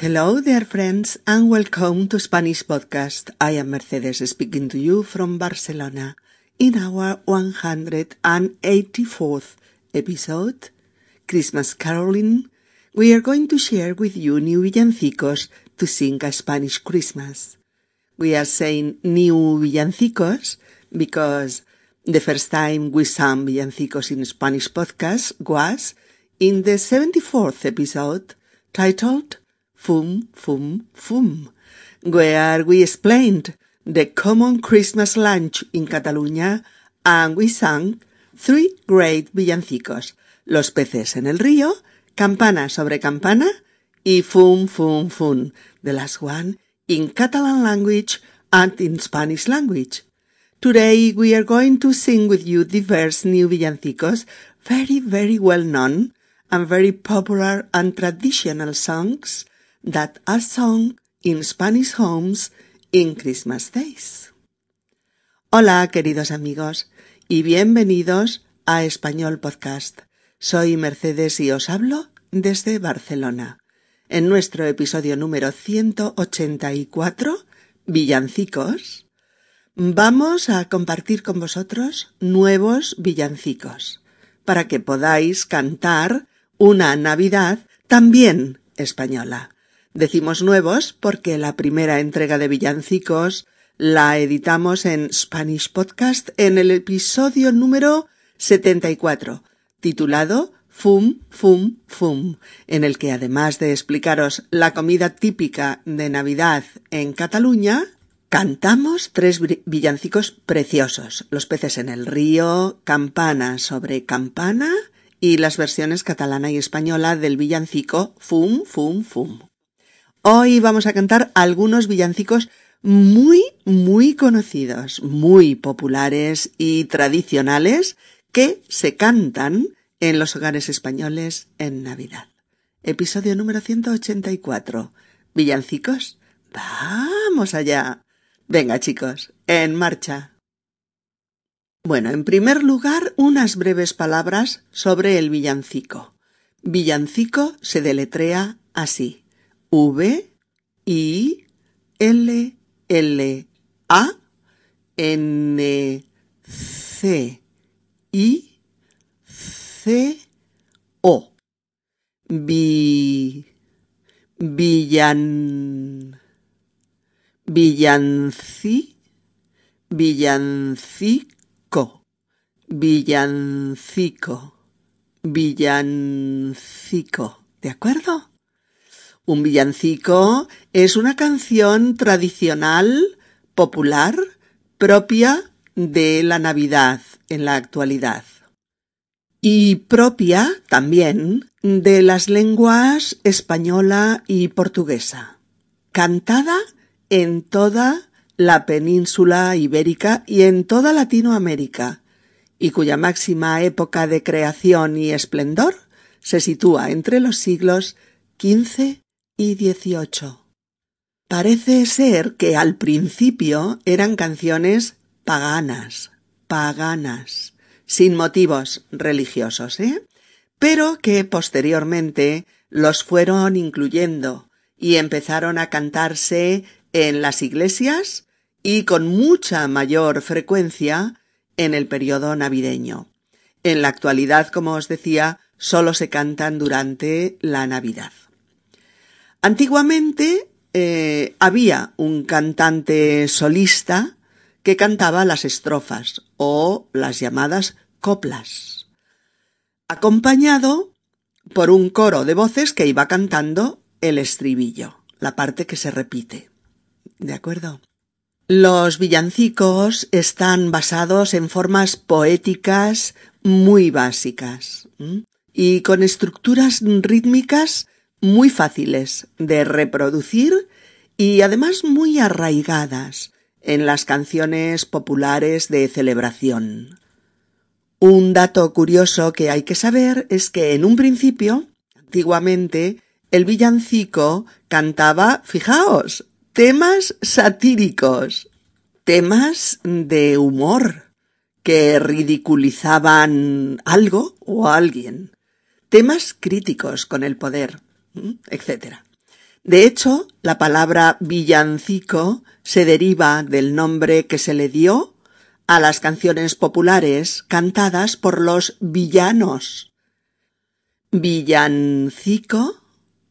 Hello, dear friends, and welcome to Spanish Podcast. I am Mercedes speaking to you from Barcelona in our 184th episode, Christmas Caroling. We are going to share with you new villancicos to sing a Spanish Christmas. We are saying new villancicos because the first time we sang villancicos in Spanish podcast was in the 74th episode titled Fum Fum Fum, where we explained the common Christmas lunch in Catalunya and we sang three great villancicos, Los peces en el río, Campana sobre campana y Fum Fum Fum, the last one in Catalan language and in Spanish language. Today we are going to sing with you diverse new villancicos, very, very well known and very popular and traditional songs that are sung in Spanish homes in Christmas days. Hola, queridos amigos, y bienvenidos a Español Podcast. Soy Mercedes y os hablo desde Barcelona. En nuestro episodio número 184, Villancicos, vamos a compartir con vosotros nuevos villancicos para que podáis cantar una Navidad también española. Decimos nuevos porque la primera entrega de villancicos la editamos en Spanish Podcast en el episodio número 74, titulado Fum, Fum, Fum, en el que además de explicaros la comida típica de Navidad en Cataluña, cantamos tres villancicos preciosos, Los peces en el río, Campana sobre campana y las versiones catalana y española del villancico Fum, Fum, Fum. Hoy vamos a cantar algunos villancicos muy, muy conocidos, muy populares y tradicionales que se cantan en los hogares españoles en Navidad. Episodio número 184. Villancicos. Vamos allá. Venga chicos, en marcha. Bueno, en primer lugar, unas breves palabras sobre el villancico. Villancico se deletrea así. V I L L A N C I C O Vi Villan Villanci Villancico Villancico Villancico ¿De acuerdo? Un villancico es una canción tradicional, popular, propia de la Navidad en la actualidad. Y propia también de las lenguas española y portuguesa. Cantada en toda la península ibérica y en toda Latinoamérica, y cuya máxima época de creación y esplendor se sitúa entre los siglos XV y dieciocho. Parece ser que al principio eran canciones paganas, paganas, sin motivos religiosos, ¿eh? Pero que posteriormente los fueron incluyendo y empezaron a cantarse en las iglesias y con mucha mayor frecuencia en el periodo navideño. En la actualidad, como os decía, solo se cantan durante la Navidad. Antiguamente eh, había un cantante solista que cantaba las estrofas o las llamadas coplas, acompañado por un coro de voces que iba cantando el estribillo, la parte que se repite. ¿De acuerdo? Los villancicos están basados en formas poéticas muy básicas y con estructuras rítmicas muy fáciles de reproducir y además muy arraigadas en las canciones populares de celebración. Un dato curioso que hay que saber es que en un principio, antiguamente, el villancico cantaba, fijaos, temas satíricos, temas de humor que ridiculizaban algo o alguien, temas críticos con el poder etc. De hecho, la palabra villancico se deriva del nombre que se le dio a las canciones populares cantadas por los villanos. Villancico,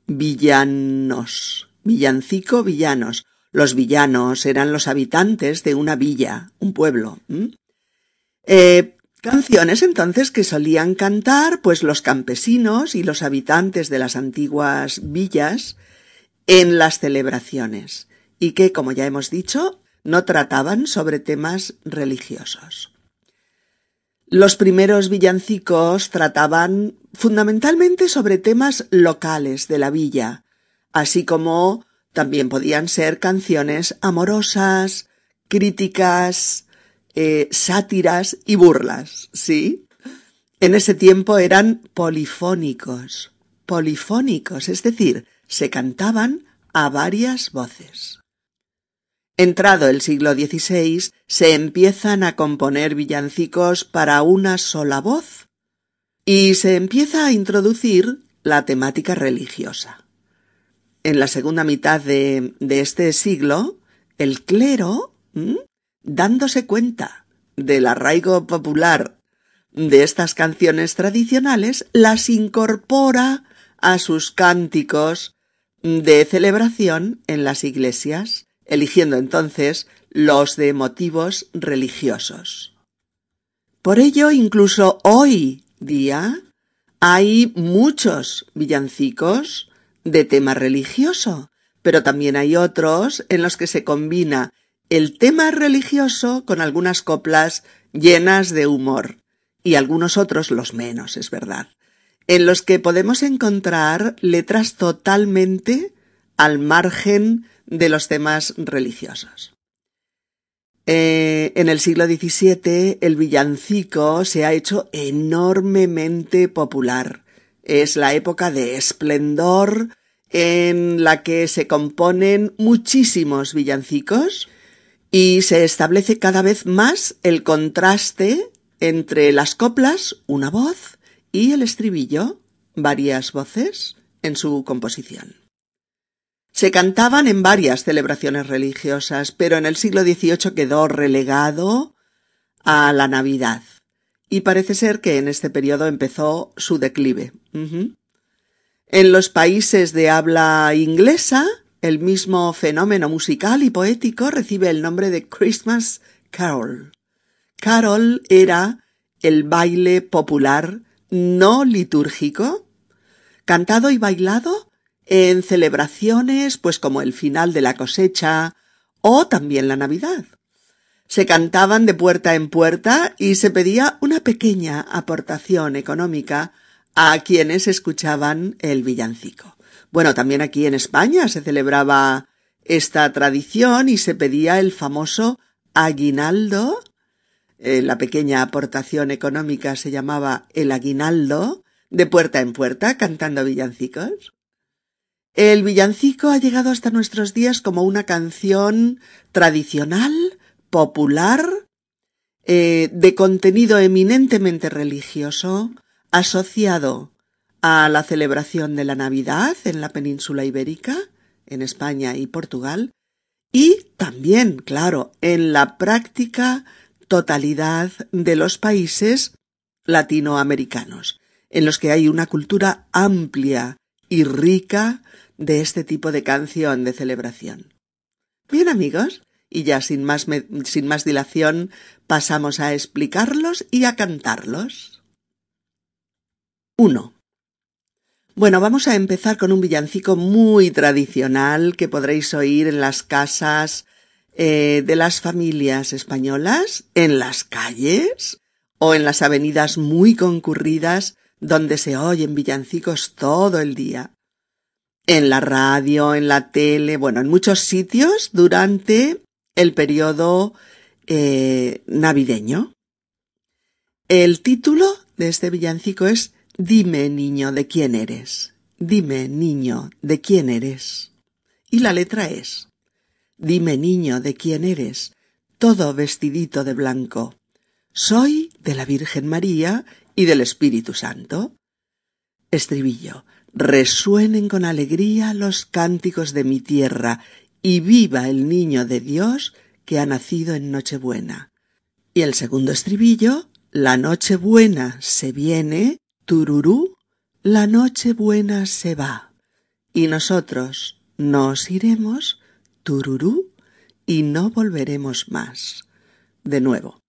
villanos. Villancico, villanos. Los villanos eran los habitantes de una villa, un pueblo. Canciones entonces que solían cantar pues los campesinos y los habitantes de las antiguas villas en las celebraciones y que, como ya hemos dicho, no trataban sobre temas religiosos. Los primeros villancicos trataban fundamentalmente sobre temas locales de la villa, así como también podían ser canciones amorosas, críticas, eh, sátiras y burlas, ¿sí? En ese tiempo eran polifónicos, polifónicos, es decir, se cantaban a varias voces. Entrado el siglo XVI, se empiezan a componer villancicos para una sola voz y se empieza a introducir la temática religiosa. En la segunda mitad de, este siglo, el clero, dándose cuenta del arraigo popular de estas canciones tradicionales, las incorpora a sus cánticos de celebración en las iglesias eligiendo entonces los de motivos religiosos. Por ello, incluso hoy día, hay muchos villancicos de tema religioso, pero también hay otros en los que se combina el tema religioso con algunas coplas llenas de humor, y algunos otros los menos, es verdad, en los que podemos encontrar letras totalmente al margen de los temas religiosos. Eh, en el siglo XVII el villancico se ha hecho enormemente popular. Es la época de esplendor en la que se componen muchísimos villancicos y se establece cada vez más el contraste entre las coplas, una voz, y el estribillo, varias voces en su composición. Se cantaban en varias celebraciones religiosas, pero en el siglo XVIII quedó relegado a la Navidad. Y parece ser que en este periodo empezó su declive. En los países de habla inglesa, el mismo fenómeno musical y poético recibe el nombre de Christmas Carol. Carol era el baile popular no litúrgico, cantado y bailado en celebraciones pues como el final de la cosecha o también la Navidad. Se cantaban de puerta en puerta y se pedía una pequeña aportación económica a quienes escuchaban el villancico. Bueno, también aquí en España se celebraba esta tradición y se pedía el famoso aguinaldo. Eh, la pequeña aportación económica se llamaba el aguinaldo, de puerta en puerta, cantando villancicos. El villancico ha llegado hasta nuestros días como una canción tradicional, popular, eh, de contenido eminentemente religioso, asociado a la celebración de la Navidad en la península ibérica, en España y Portugal, y también, claro, en la práctica totalidad de los países latinoamericanos, en los que hay una cultura amplia y rica de este tipo de canción de celebración. Bien amigos, y ya sin más, sin más dilación pasamos a explicarlos y a cantarlos. 1. Bueno, vamos a empezar con un villancico muy tradicional que podréis oír en las casas eh, de las familias españolas, en las calles o en las avenidas muy concurridas donde se oyen villancicos todo el día en la radio, en la tele, bueno, en muchos sitios durante el periodo eh, navideño. El título de este villancico es Dime, niño, de quién eres. Dime, niño, de quién eres. Y la letra es Dime, niño, de quién eres, todo vestidito de blanco. Soy de la Virgen María y del Espíritu Santo. Estribillo. resuenen con alegría los cánticos de mi tierra y viva el niño de Dios que ha nacido en Nochebuena. Y el segundo estribillo, la Nochebuena se viene, tururú, la Nochebuena se va. Y nosotros nos iremos, tururú, y no volveremos más. De nuevo,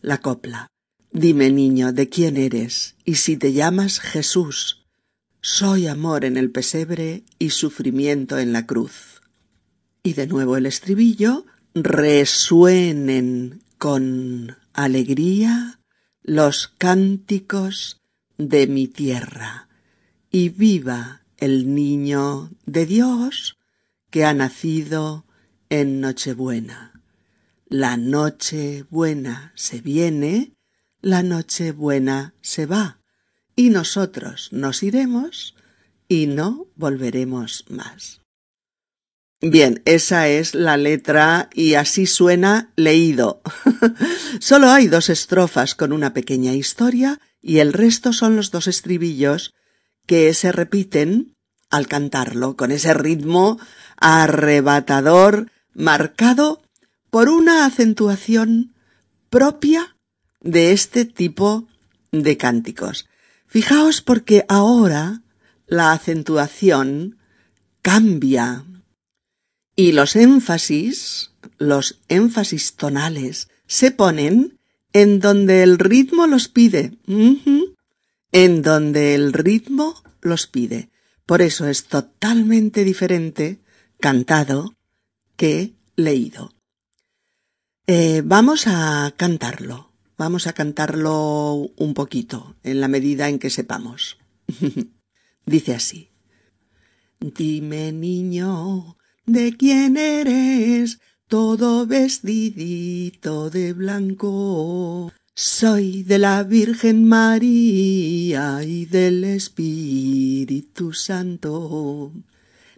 la copla. Dime, niño, de quién eres, y si te llamas Jesús. Soy amor en el pesebre y sufrimiento en la cruz. Y de nuevo el estribillo, resuenen con alegría los cánticos de mi tierra, y viva el niño de Dios que ha nacido en Nochebuena. La noche buena se viene, la noche buena se va, y nosotros nos iremos y no volveremos más. Bien, esa es la letra y así suena leído. Solo hay dos estrofas con una pequeña historia y el resto son los dos estribillos que se repiten al cantarlo con ese ritmo arrebatador marcado por una acentuación propia de este tipo de cánticos. Fijaos porque ahora la acentuación cambia y los énfasis, los énfasis tonales, se ponen en donde el ritmo los pide, en donde el ritmo los pide. Por eso es totalmente diferente cantado que leído. Eh, vamos a cantarlo, vamos a cantarlo un poquito, en la medida en que sepamos. Dice así. Dime, niño, ¿de quién eres? Todo vestidito de blanco. Soy de la Virgen María y del Espíritu Santo.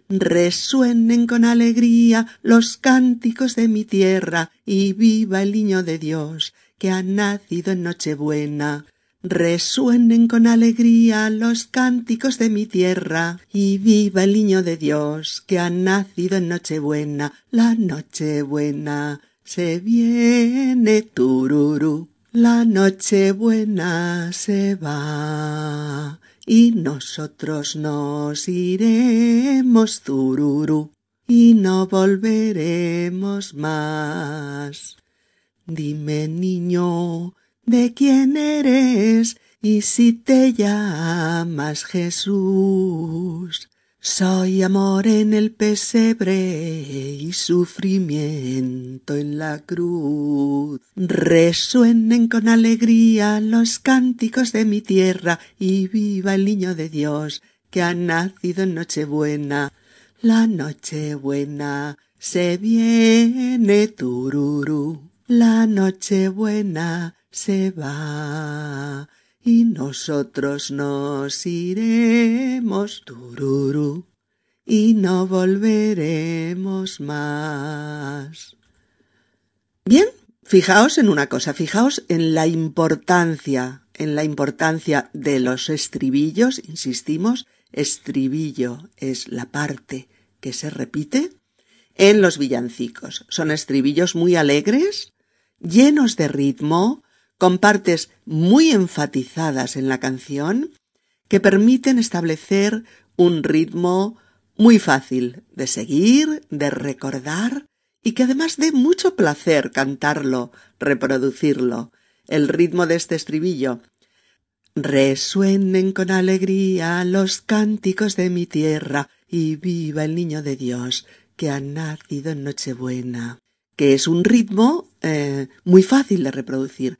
Resuenen con alegría los cánticos de mi tierra y viva el niño de Dios que ha nacido en Nochebuena. Resuenen con alegría los cánticos de mi tierra y viva el niño de Dios que ha nacido en Nochebuena. La Nochebuena se viene tururú. La noche buena se va y nosotros nos iremos tururú y no volveremos más. Dime, niño, ¿de quién eres? Y si te llamas Jesús, soy amor en el pesebre y sufrimiento en la cruz. Resuenen con alegría los cánticos de mi tierra y viva el niño de Dios que ha nacido en Nochebuena. La Nochebuena se viene tururú. La Nochebuena se va y nosotros nos iremos tururú y no volveremos más. Bien, fijaos en una cosa, fijaos en la importancia, en la importancia de los estribillos, insistimos, estribillo es la parte que se repite en los villancicos. Son estribillos muy alegres, llenos de ritmo, con partes muy enfatizadas en la canción que permiten establecer un ritmo muy fácil de seguir, de recordar y que además dé mucho placer cantarlo, reproducirlo. El ritmo de este estribillo. Resuenen con alegría los cánticos de mi tierra y viva el niño de Dios que ha nacido en Nochebuena, que es un ritmo eh, muy fácil de reproducir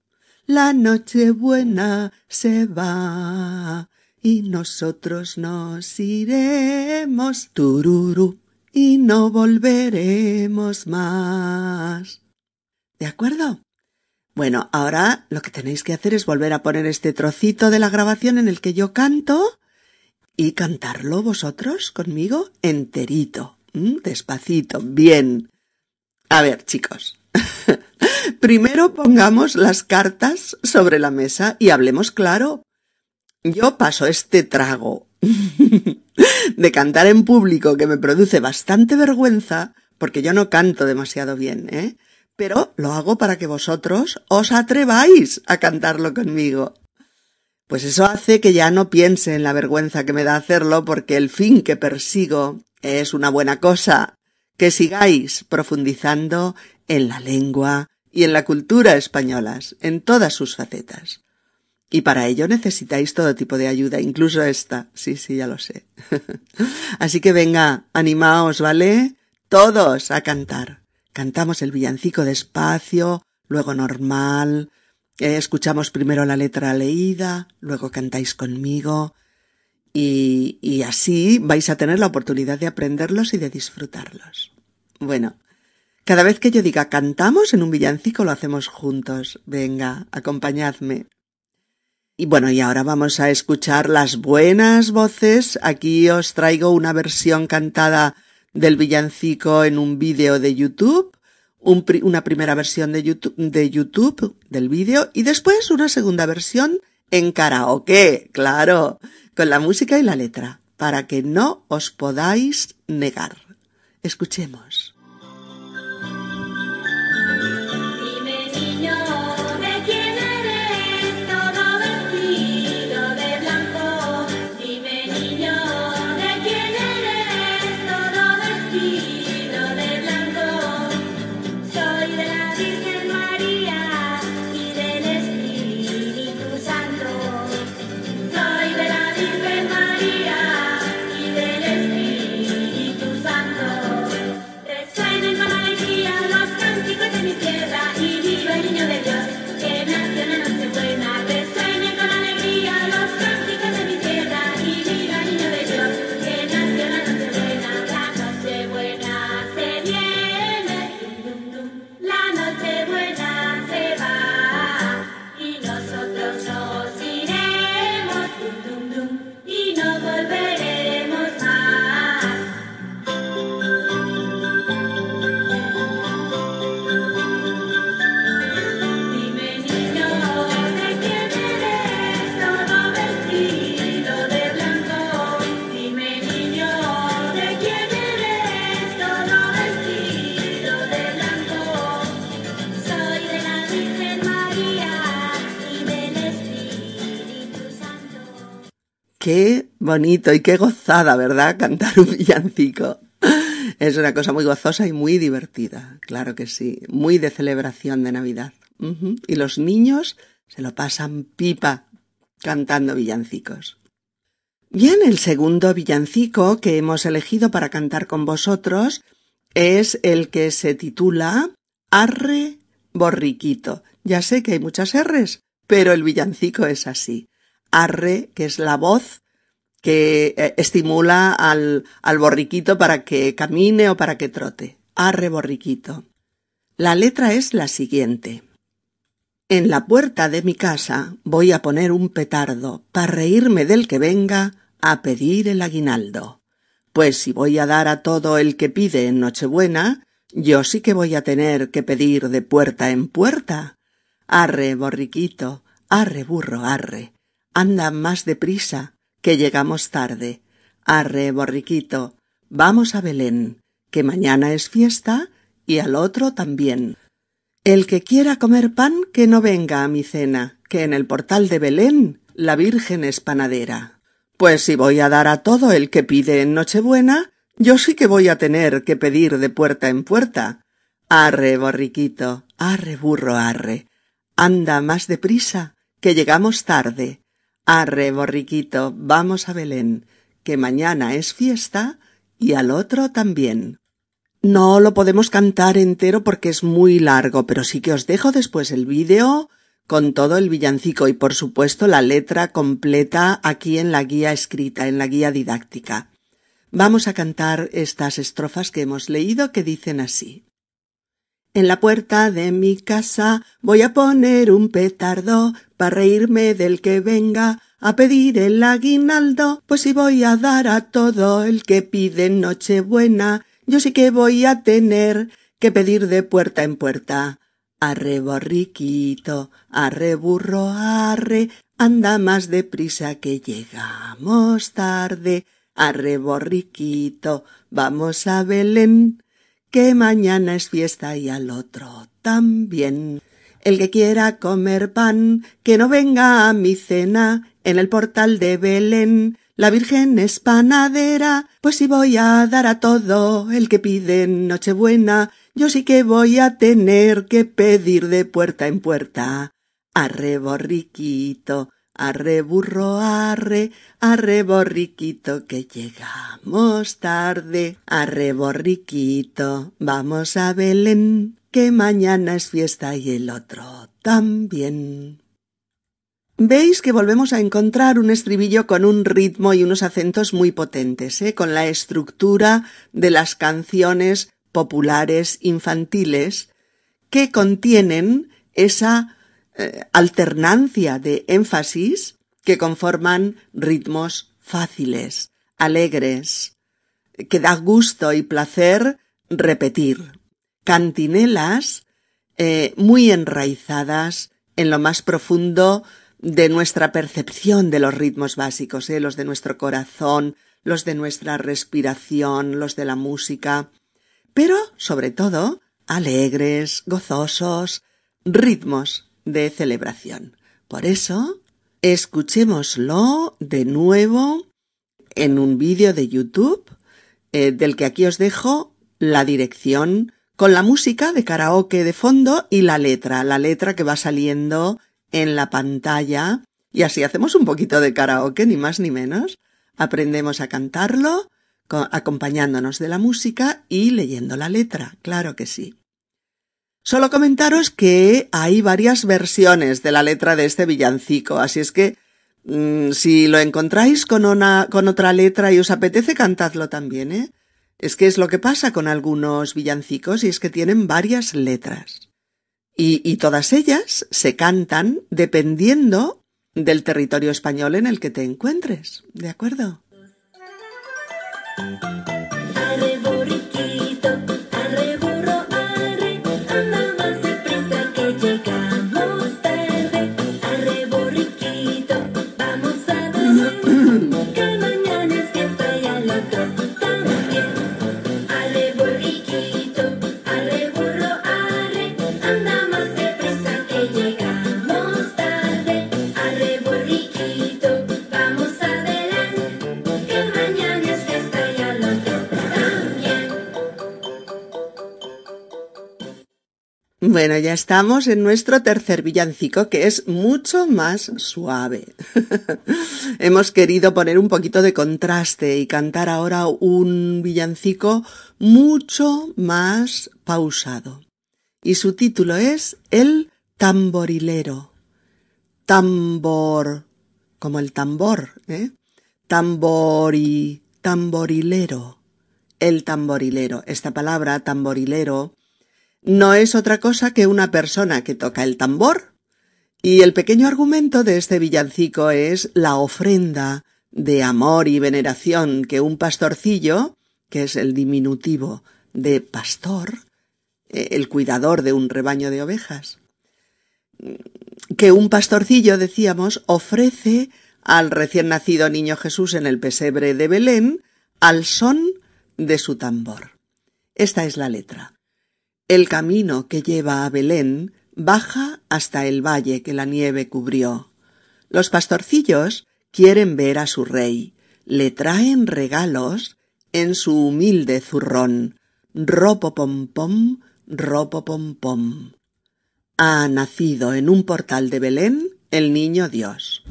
la noche buena se va y nosotros nos iremos tururú y no volveremos más. ¿De acuerdo? Bueno, ahora lo que tenéis que hacer es volver a poner este trocito de la grabación en el que yo canto y cantarlo vosotros conmigo enterito, despacito, bien. A ver, chicos. Primero pongamos las cartas sobre la mesa y hablemos claro. Yo paso este trago de cantar en público que me produce bastante vergüenza, porque yo no canto demasiado bien, ¿eh? Pero lo hago para que vosotros os atreváis a cantarlo conmigo. Pues eso hace que ya no piense en la vergüenza que me da hacerlo, porque el fin que persigo es una buena cosa, que sigáis profundizando en la lengua y en la cultura españolas, en todas sus facetas. Y para ello necesitáis todo tipo de ayuda, incluso esta. Sí, sí, ya lo sé. Así que venga, animaos, ¿vale? Todos a cantar. Cantamos el villancico despacio, luego normal, eh, escuchamos primero la letra leída, luego cantáis conmigo, y, y así vais a tener la oportunidad de aprenderlos y de disfrutarlos. Bueno, cada vez que yo diga cantamos en un villancico lo hacemos juntos. Venga, acompañadme. Y bueno, y ahora vamos a escuchar las buenas voces. Aquí os traigo una versión cantada del villancico en un vídeo de YouTube, una primera versión de YouTube, de YouTube del vídeo y después una segunda versión en karaoke, claro, con la música y la letra, para que no os podáis negar. Escuchemos. Qué bonito y qué gozada, ¿verdad? Cantar un villancico. Es una cosa muy gozosa y muy divertida, claro que sí, muy de celebración de Navidad. Y los niños se lo pasan pipa cantando villancicos. Bien, el segundo villancico que hemos elegido para cantar con vosotros es el que se titula Arre Borriquito. Ya sé que hay muchas R's, pero el villancico es así arre, que es la voz que eh, estimula al, al borriquito para que camine o para que trote. Arre borriquito. La letra es la siguiente. En la puerta de mi casa voy a poner un petardo para reírme del que venga a pedir el aguinaldo. Pues si voy a dar a todo el que pide en Nochebuena, yo sí que voy a tener que pedir de puerta en puerta. Arre, borriquito, arre, burro, arre. Anda más deprisa, que llegamos tarde. Arre, borriquito, vamos a Belén, que mañana es fiesta y al otro también. El que quiera comer pan, que no venga a mi cena, que en el portal de Belén la Virgen es panadera. Pues si voy a dar a todo el que pide en Nochebuena, yo sí que voy a tener que pedir de puerta en puerta. Arre, borriquito, arre, burro, arre. Anda más deprisa, que llegamos tarde. Arre, borriquito, vamos a Belén, que mañana es fiesta y al otro también. No lo podemos cantar entero porque es muy largo, pero sí que os dejo después el vídeo con todo el villancico y por supuesto la letra completa aquí en la guía escrita, en la guía didáctica. vamos a cantar estas estrofas que hemos leído que dicen así. En la puerta de mi casa voy a poner un petardo para reírme del que venga a pedir el aguinaldo, pues si voy a dar a todo el que pide Nochebuena, yo sí que voy a tener que pedir de puerta en puerta. Arre borriquito, arre burro, arre, anda más deprisa que llegamos tarde. Arre borriquito, vamos a Belén que mañana es fiesta y al otro también. El que quiera comer pan, que no venga a mi cena en el portal de Belén. La Virgen es panadera, pues si voy a dar a todo el que pide Nochebuena, yo sí que voy a tener que pedir de puerta en puerta. Arre borriquito, arre burro, arre, arre borriquito que llegamos tarde. Arre borriquito, vamos a Belén, que mañana es fiesta y el otro también. Veis que volvemos a encontrar un estribillo con un ritmo y unos acentos muy potentes, ¿eh? con la estructura de las canciones populares infantiles que contienen esa eh, alternancia de énfasis que conforman ritmos fáciles, alegres, que da gusto y placer repetir. Cantinelas eh, muy enraizadas en lo más profundo de nuestra percepción de los ritmos básicos, eh, los de nuestro corazón, los de nuestra respiración, los de la música, pero sobre todo alegres, gozosos, ritmos de celebración. Por eso, escuchémoslo de nuevo en un vídeo de YouTube, eh, del que aquí os dejo la dirección con la música de karaoke de fondo y la letra, la letra que va saliendo en la pantalla. Y así hacemos un poquito de karaoke, ni más ni menos. Aprendemos a cantarlo, acompañándonos de la música y leyendo la letra, claro que sí. Solo comentaros que hay varias versiones de la letra de este villancico, así es que mm, si lo encontráis con, una, con otra letra y os apetece, cantadlo también, ¿eh? Es que es lo que pasa con algunos villancicos y es que tienen varias letras. Y, y todas ellas se cantan dependiendo del territorio español en el que te encuentres, ¿de acuerdo? Bueno, ya estamos en nuestro tercer villancico, que es mucho más suave. Hemos querido poner un poquito de contraste y cantar ahora un villancico mucho más pausado. Y su título es El tamborilero. Tambor, como el tambor, ¿eh? Tambori, tamborilero. El tamborilero. Esta palabra tamborilero no es otra cosa que una persona que toca el tambor. Y el pequeño argumento de este villancico es la ofrenda de amor y veneración que un pastorcillo, que es el diminutivo de pastor, eh, el cuidador de un rebaño de ovejas, que un pastorcillo, decíamos, ofrece al recién nacido niño Jesús en el pesebre de Belén al son de su tambor. Esta es la letra. El camino que lleva a Belén baja hasta el valle que la nieve cubrió. Los pastorcillos quieren ver a su rey, le traen regalos en su humilde zurrón. Ropo pom pom, ropo pom pom. Ha nacido en un portal de Belén el niño Dios.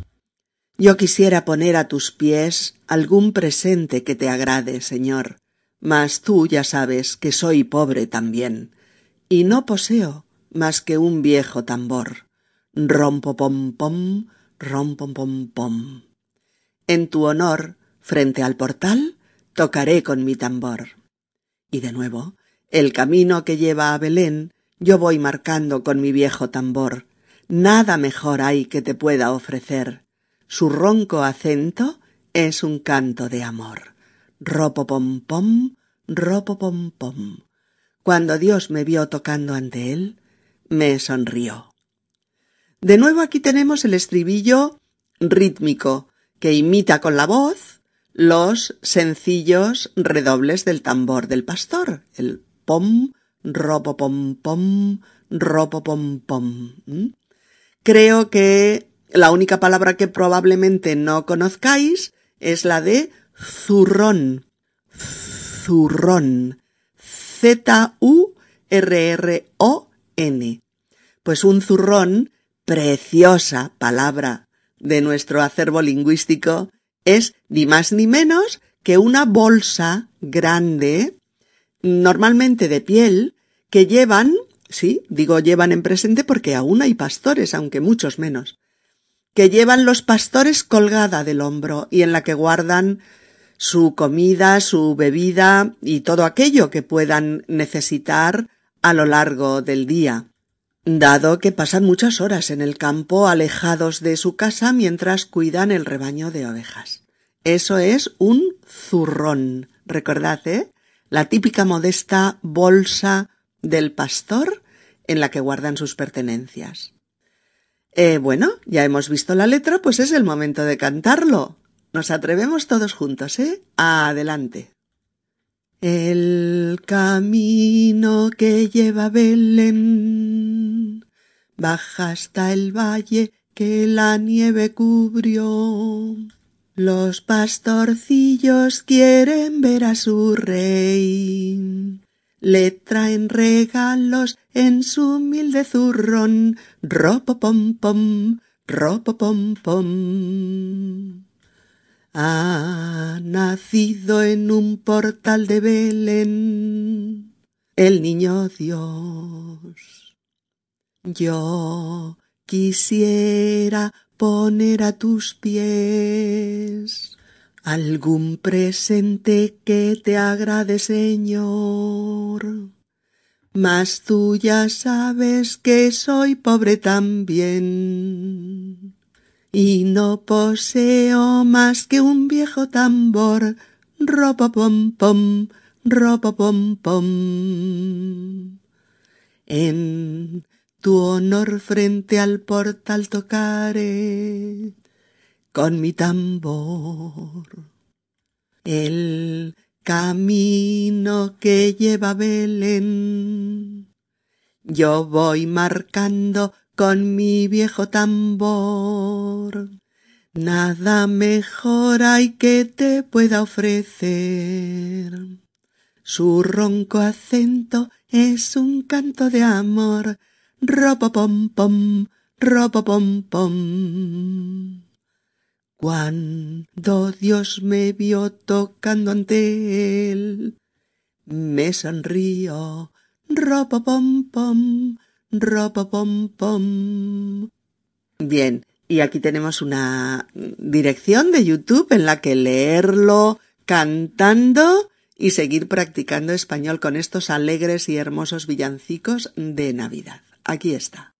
Yo quisiera poner a tus pies algún presente que te agrade, Señor, mas tú ya sabes que soy pobre también y no poseo más que un viejo tambor. Rompo pom pom, rompo pom pom. En tu honor, frente al portal, tocaré con mi tambor. Y de nuevo, el camino que lleva a Belén, yo voy marcando con mi viejo tambor. Nada mejor hay que te pueda ofrecer. Su ronco acento es un canto de amor. Ropo pom pom, ropo pom pom. Cuando Dios me vio tocando ante él, me sonrió. De nuevo aquí tenemos el estribillo rítmico, que imita con la voz los sencillos redobles del tambor del pastor, el pom, ropo pom pom, ropo pom pom. Creo que la única palabra que probablemente no conozcáis es la de zurrón. Zurrón. Z-U-R-R-O-N. Pues un zurrón, preciosa palabra de nuestro acervo lingüístico, es ni más ni menos que una bolsa grande, normalmente de piel, que llevan, sí, digo llevan en presente porque aún hay pastores, aunque muchos menos, que llevan los pastores colgada del hombro y en la que guardan su comida, su bebida y todo aquello que puedan necesitar a lo largo del día, dado que pasan muchas horas en el campo alejados de su casa mientras cuidan el rebaño de ovejas. Eso es un zurrón. Recordad, ¿eh? La típica modesta bolsa del pastor en la que guardan sus pertenencias. Eh, bueno, ya hemos visto la letra, pues es el momento de cantarlo. Nos atrevemos todos juntos, ¿eh? Adelante. El camino que lleva Belén baja hasta el valle que la nieve cubrió. Los pastorcillos quieren ver a su rey. Le traen regalos en su humilde zurrón. Ropo pom pom, ropo pom pom ha nacido en un portal de Belén el niño Dios. Yo quisiera poner a tus pies algún presente que te agrade, Señor. Mas tú ya sabes que soy pobre también y no poseo más que un viejo tambor, ropa pom pom, ropa pom pom. En tu honor frente al portal tocaré con mi tambor. El camino que lleva Belén, yo voy marcando con mi viejo tambor. Nada mejor hay que te pueda ofrecer. Su ronco acento es un canto de amor. Ropo pom pom, ropo pom pom. Cuando Dios me vio tocando ante él, me sonrió. Ropo pom pom, Bien, y aquí tenemos una dirección de YouTube en la que leerlo cantando y seguir practicando español con estos alegres y hermosos villancicos de Navidad. Aquí está.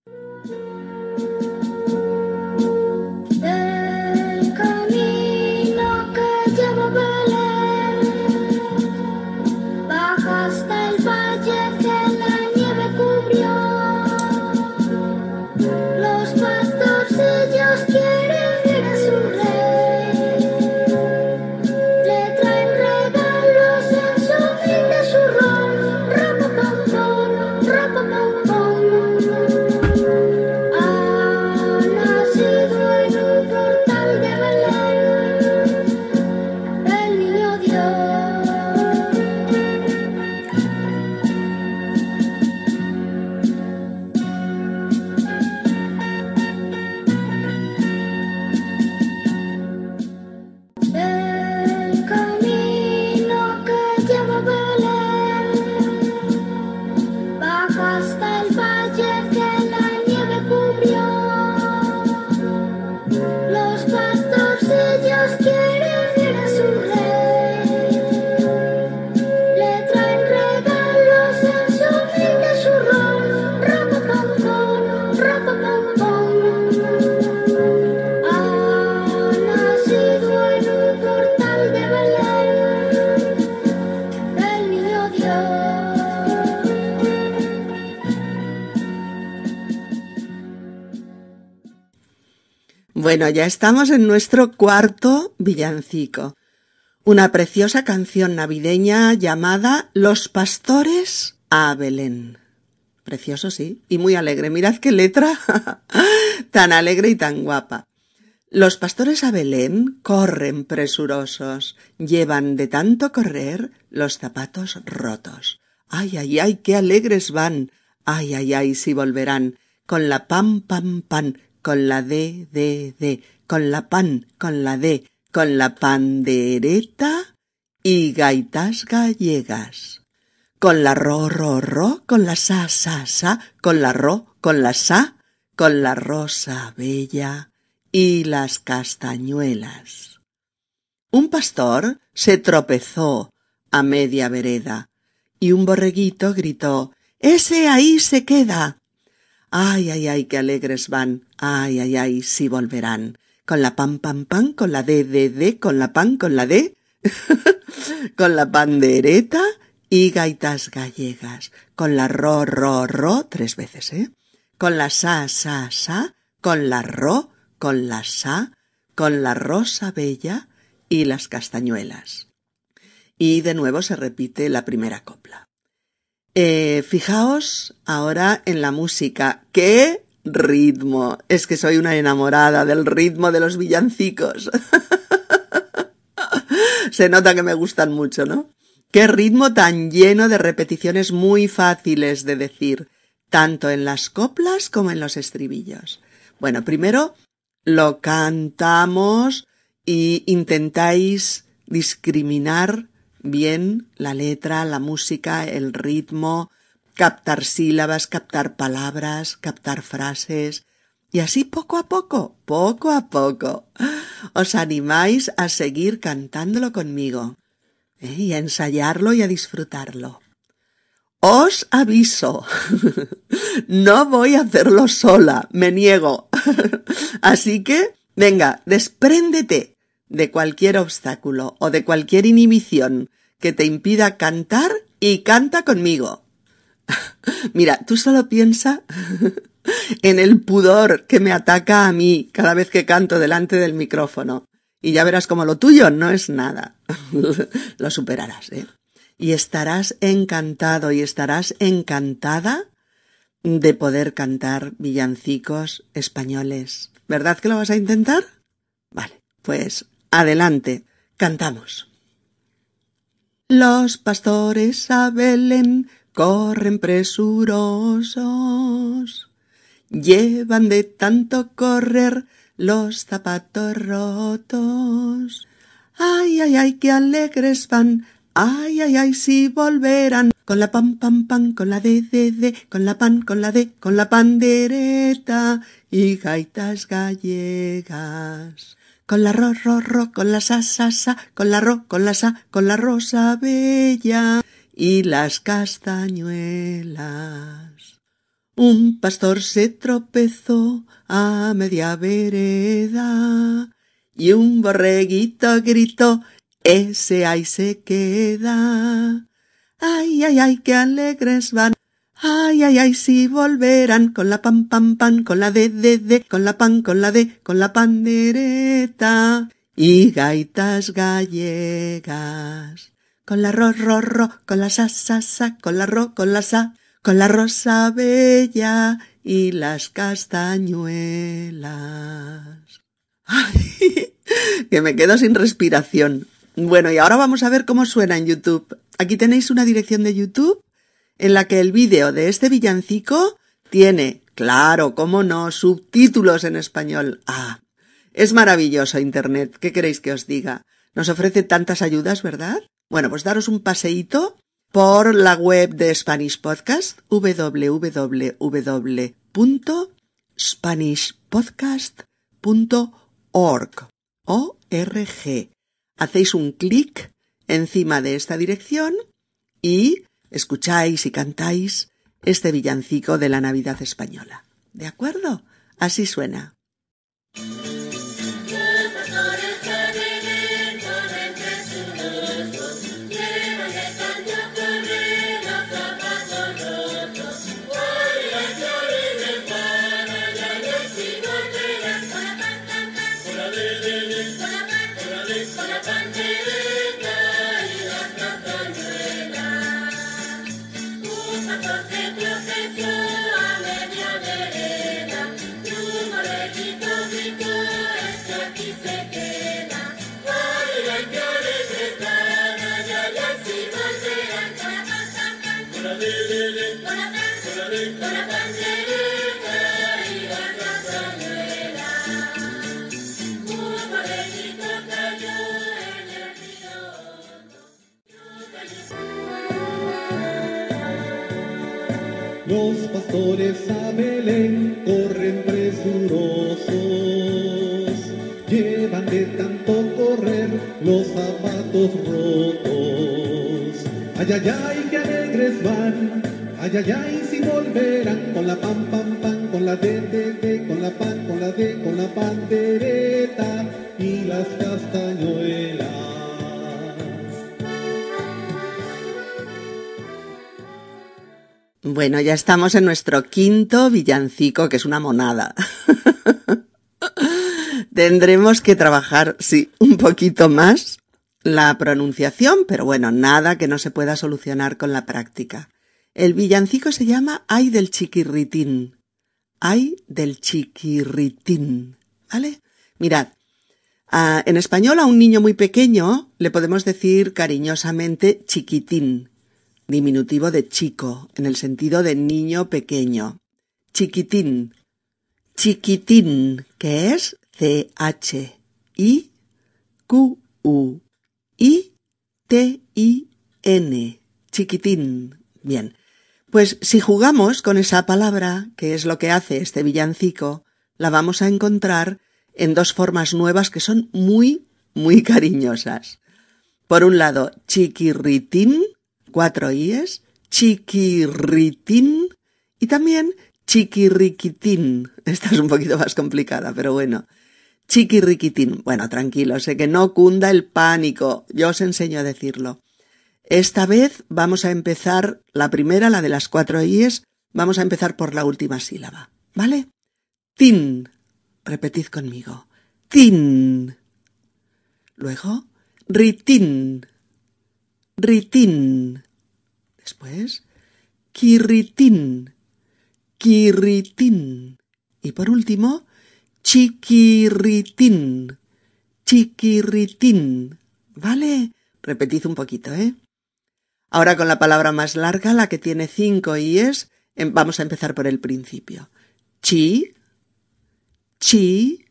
Bueno, ya estamos en nuestro cuarto villancico. Una preciosa canción navideña llamada Los pastores a Belén. Precioso, sí, y muy alegre. Mirad qué letra tan alegre y tan guapa. Los pastores a Belén corren presurosos, llevan de tanto correr los zapatos rotos. Ay, ay, ay, qué alegres van. Ay, ay, ay, si volverán. Con la pam, pam, pan, con la de, de, de, con la pan, con la de, con la pandereta y gaitas gallegas. Con la ro, ro, ro, con la sa, sa, sa, con la ro, con la sa, con la rosa bella y las castañuelas. Un pastor se tropezó a media vereda y un borreguito gritó Ese ahí se queda. Ay, ay, ay, qué alegres van. Ay, ay, ay, sí volverán. Con la pan, pan, pan, con la de, de, de, con la pan, con la de, con la pandereta y gaitas gallegas, con la ro, ro, ro, tres veces, ¿eh? Con la sa, sa, sa, con la ro, con la sa, con la rosa bella y las castañuelas. Y de nuevo se repite la primera copla. Eh, fijaos ahora en la música. ¡Qué ritmo! Es que soy una enamorada del ritmo de los villancicos. se nota que me gustan mucho, ¿no? Qué ritmo tan lleno de repeticiones muy fáciles de decir, tanto en las coplas como en los estribillos. Bueno, primero lo cantamos y intentáis discriminar bien la letra, la música, el ritmo, captar sílabas, captar palabras, captar frases, y así poco a poco, poco a poco, os animáis a seguir cantándolo conmigo, ¿eh? y a ensayarlo y a disfrutarlo. Os aviso, no voy a hacerlo sola, me niego. Así que, venga, despréndete de cualquier obstáculo o de cualquier inhibición que te impida cantar y canta conmigo. Mira, tú solo piensa en el pudor que me ataca a mí cada vez que canto delante del micrófono. Y ya verás como lo tuyo no es nada. lo superarás, ¿eh? Y estarás encantado y estarás encantada de poder cantar villancicos españoles. ¿Verdad que lo vas a intentar? Vale, pues adelante, cantamos. Los pastores a Belén corren presurosos, llevan de tanto correr los zapatos rotos. Ay, ay, ay, qué alegres van, ay, ay, ay, si volverán. Con la pan, pan, pan, con la de, de, de, con la pan, con la de, con la pandereta. Y gaitas gallegas. Con la ro, ro, ro, con la sa, sa, sa, con la ro, con la sa, con la rosa bella y las castañuelas. Un pastor se tropezó a media vereda y un borreguito gritó, ese ahí se queda. Ay, ay, ay, qué alegres van. Ay, ay, ay, si volverán con la pan, pan, pan, con la de, de, de, con la pan, con la de, con la pandereta y gaitas gallegas. Con la ro, ro, ro, con la sa, sa, sa, con la ro, con la sa, con la rosa bella y las castañuelas. Ay, que me quedo sin respiración. Bueno, y ahora vamos a ver cómo suena en YouTube. Aquí tenéis una dirección de YouTube en la que el vídeo de este villancico tiene, claro, cómo no, subtítulos en español. Ah, es maravilloso Internet. ¿Qué queréis que os diga? Nos ofrece tantas ayudas, ¿verdad? Bueno, pues daros un paseíto por la web de Spanish Podcast, www.spanishpodcast.org. O-R-G hacéis un clic encima de esta dirección y escucháis y cantáis este villancico de la Navidad española. ¿De acuerdo? Así suena. Pastores a Belén corren presurosos, llevan de tanto correr los zapatos rotos. Ay, ay, ay, qué alegres van, ay, ay, ay, si volverán con la pam, pam, pam, con la de, de, de, con la pan, con la de, con la pandereta y las castañuelas. Bueno, ya estamos en nuestro quinto villancico, que es una monada. Tendremos que trabajar, sí, un poquito más la pronunciación, pero bueno, nada que no se pueda solucionar con la práctica. El villancico se llama Ay del chiquirritín. Ay del chiquirritín. ¿Vale? Mirad, en español a un niño muy pequeño le podemos decir cariñosamente chiquitín diminutivo de chico, en el sentido de niño pequeño. Chiquitín. Chiquitín, que es C-H-I-Q-U. I-T-I-N. Chiquitín. Bien. Pues si jugamos con esa palabra, que es lo que hace este villancico, la vamos a encontrar en dos formas nuevas que son muy, muy cariñosas. Por un lado, chiquirritín, cuatro ies, chiquirritín y también chiquirriquitín. Esta es un poquito más complicada, pero bueno. Chiquirriquitín. Bueno, tranquilo, sé que no cunda el pánico. Yo os enseño a decirlo. Esta vez vamos a empezar la primera, la de las cuatro ies, vamos a empezar por la última sílaba. ¿Vale? Tin. Repetid conmigo. Tin. Luego, ritín ritín. Después, quirritín, quirritín. Y por último, chiquirritín, chiquirritín. ¿Vale? Repetid un poquito, ¿eh? Ahora con la palabra más larga, la que tiene cinco i's, em, vamos a empezar por el principio. Chi, chi,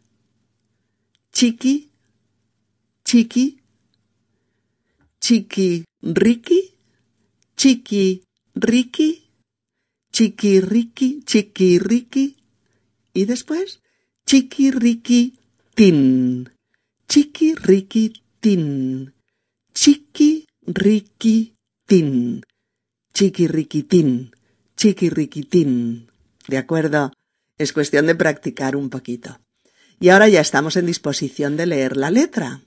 chiqui, chiqui, chiqui, Ricky, Chiqui Ricky, Chiqui Ricky, Chiqui Ricky y después Chiqui Ricky Tin, Chiqui Ricky Tin, Chiqui Ricky Tin, Chiqui Ricky Tin, Chiqui Ricky Tin. ¿De acuerdo? Es cuestión de practicar un poquito. Y ahora ya estamos en disposición de leer la letra,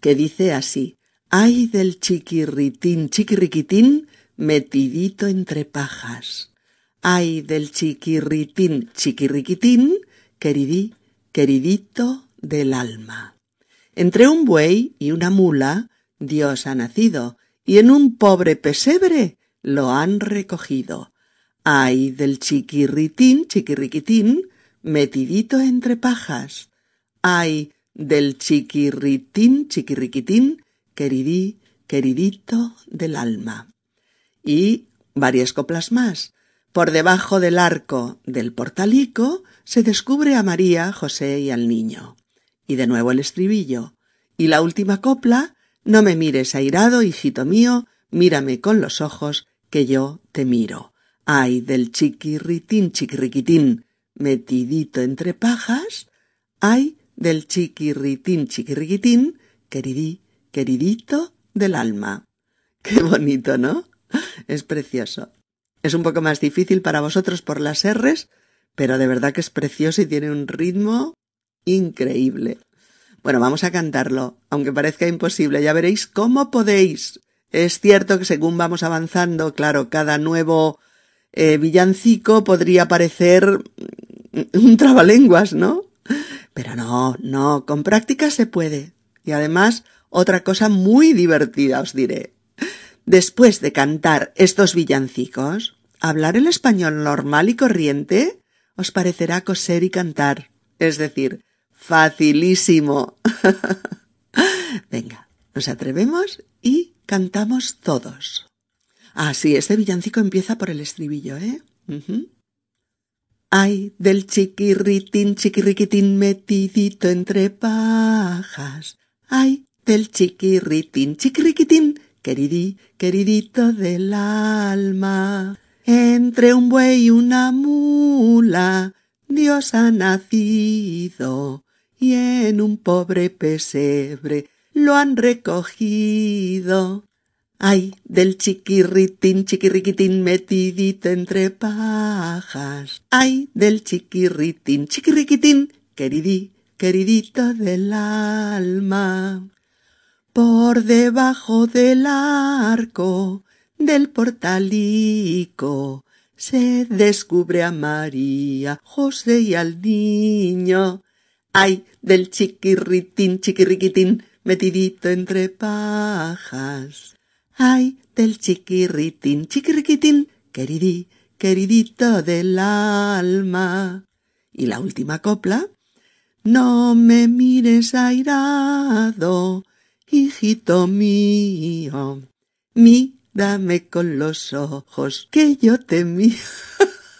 que dice así. Ay del chiquirritín, chiquirriquitín, metidito entre pajas. Ay del chiquirritín, chiquirriquitín, queridí, queridito del alma. Entre un buey y una mula, Dios ha nacido, y en un pobre pesebre lo han recogido. Ay del chiquirritín, chiquirriquitín, metidito entre pajas. Ay del chiquirritín, chiquirriquitín, queridí, queridito del alma. Y varias coplas más. Por debajo del arco del portalico se descubre a María, José y al niño. Y de nuevo el estribillo. Y la última copla, no me mires airado, hijito mío, mírame con los ojos, que yo te miro. Ay del chiquirritín, chiquirriquitín, metidito entre pajas, ay del chiquirritín, chiquirriquitín, queridí, queridito del alma. Qué bonito, ¿no? Es precioso. Es un poco más difícil para vosotros por las R's, pero de verdad que es precioso y tiene un ritmo increíble. Bueno, vamos a cantarlo, aunque parezca imposible, ya veréis cómo podéis. Es cierto que según vamos avanzando, claro, cada nuevo eh, villancico podría parecer un trabalenguas, ¿no? Pero no, no, con práctica se puede. Y además otra cosa muy divertida os diré. Después de cantar estos villancicos, hablar el español normal y corriente os parecerá coser y cantar. Es decir, facilísimo. Venga, nos atrevemos y cantamos todos. Ah, sí, este villancico empieza por el estribillo, ¿eh? Ay, del chiquirritín, chiquirriquitín metidito entre pajas. Ay, del chiquirritín, chiquirriquitín, queridí, queridito del alma. Entre un buey y una mula, Dios ha nacido, y en un pobre pesebre lo han recogido. Ay, del chiquirritín, chiquirriquitín metidito entre pajas. Ay, del chiquirritín, chiquirriquitín, queridí, queridito del alma. Por debajo del arco del portalico se descubre a María, José y al niño. Ay, del chiquirritín, chiquirriquitín, metidito entre pajas. Ay, del chiquirritín, chiquirriquitín, queridí, queridito del alma. Y la última copla. No me mires airado, hijito mío. Mírame con los ojos, que yo te miro.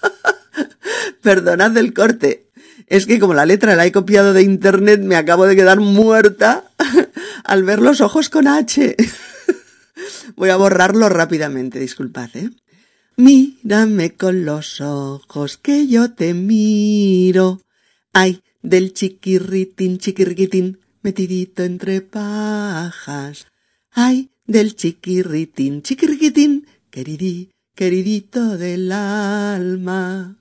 Perdonad el corte. Es que como la letra la he copiado de internet, me acabo de quedar muerta al ver los ojos con H. Voy a borrarlo rápidamente, disculpad, ¿eh? Mírame con los ojos que yo te miro. Ay, del chiquirritín, chiquirriquitín, metidito entre pajas. Ay, del chiquirritín, chiquirriquitín, queridí, queridito del alma.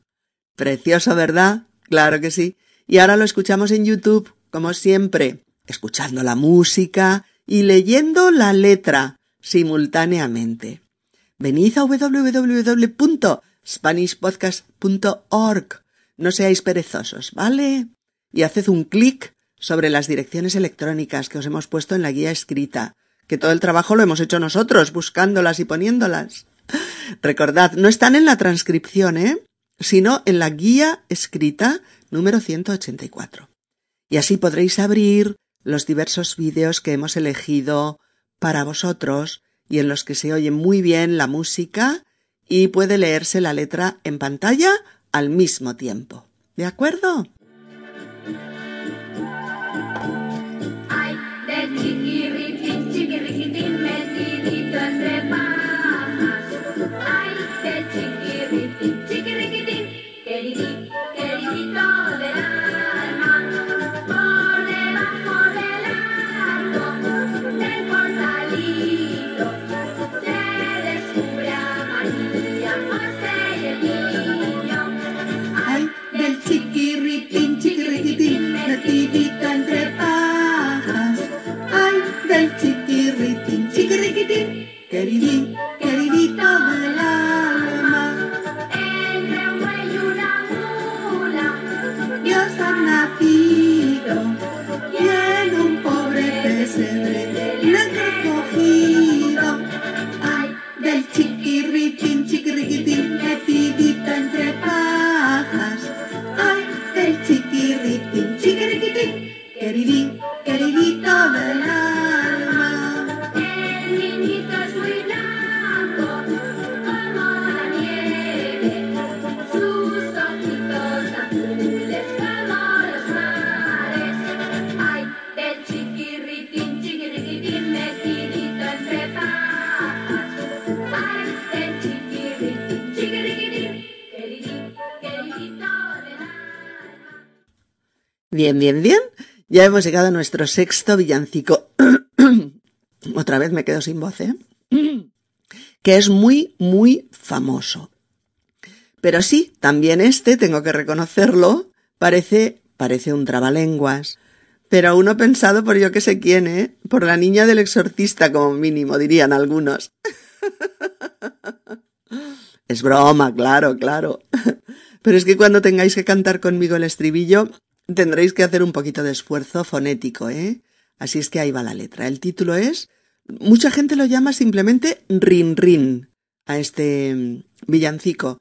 Precioso, ¿verdad? Claro que sí. Y ahora lo escuchamos en YouTube, como siempre, escuchando la música y leyendo la letra simultáneamente. Venid a www.spanishpodcast.org. No seáis perezosos, ¿vale? Y haced un clic sobre las direcciones electrónicas que os hemos puesto en la guía escrita, que todo el trabajo lo hemos hecho nosotros, buscándolas y poniéndolas. Recordad, no están en la transcripción, ¿eh? sino en la guía escrita número 184. Y así podréis abrir los diversos vídeos que hemos elegido para vosotros y en los que se oye muy bien la música y puede leerse la letra en pantalla al mismo tiempo. ¿De acuerdo? Bien, bien, bien. Ya hemos llegado a nuestro sexto villancico. Otra vez me quedo sin voz, ¿eh? que es muy, muy famoso. Pero sí, también este, tengo que reconocerlo, parece, parece un trabalenguas. Pero uno pensado por yo que sé quién, ¿eh? Por la niña del exorcista, como mínimo, dirían algunos. es broma, claro, claro. Pero es que cuando tengáis que cantar conmigo el estribillo, tendréis que hacer un poquito de esfuerzo fonético, ¿eh? Así es que ahí va la letra. El título es, mucha gente lo llama simplemente Rin Rin a este mm, villancico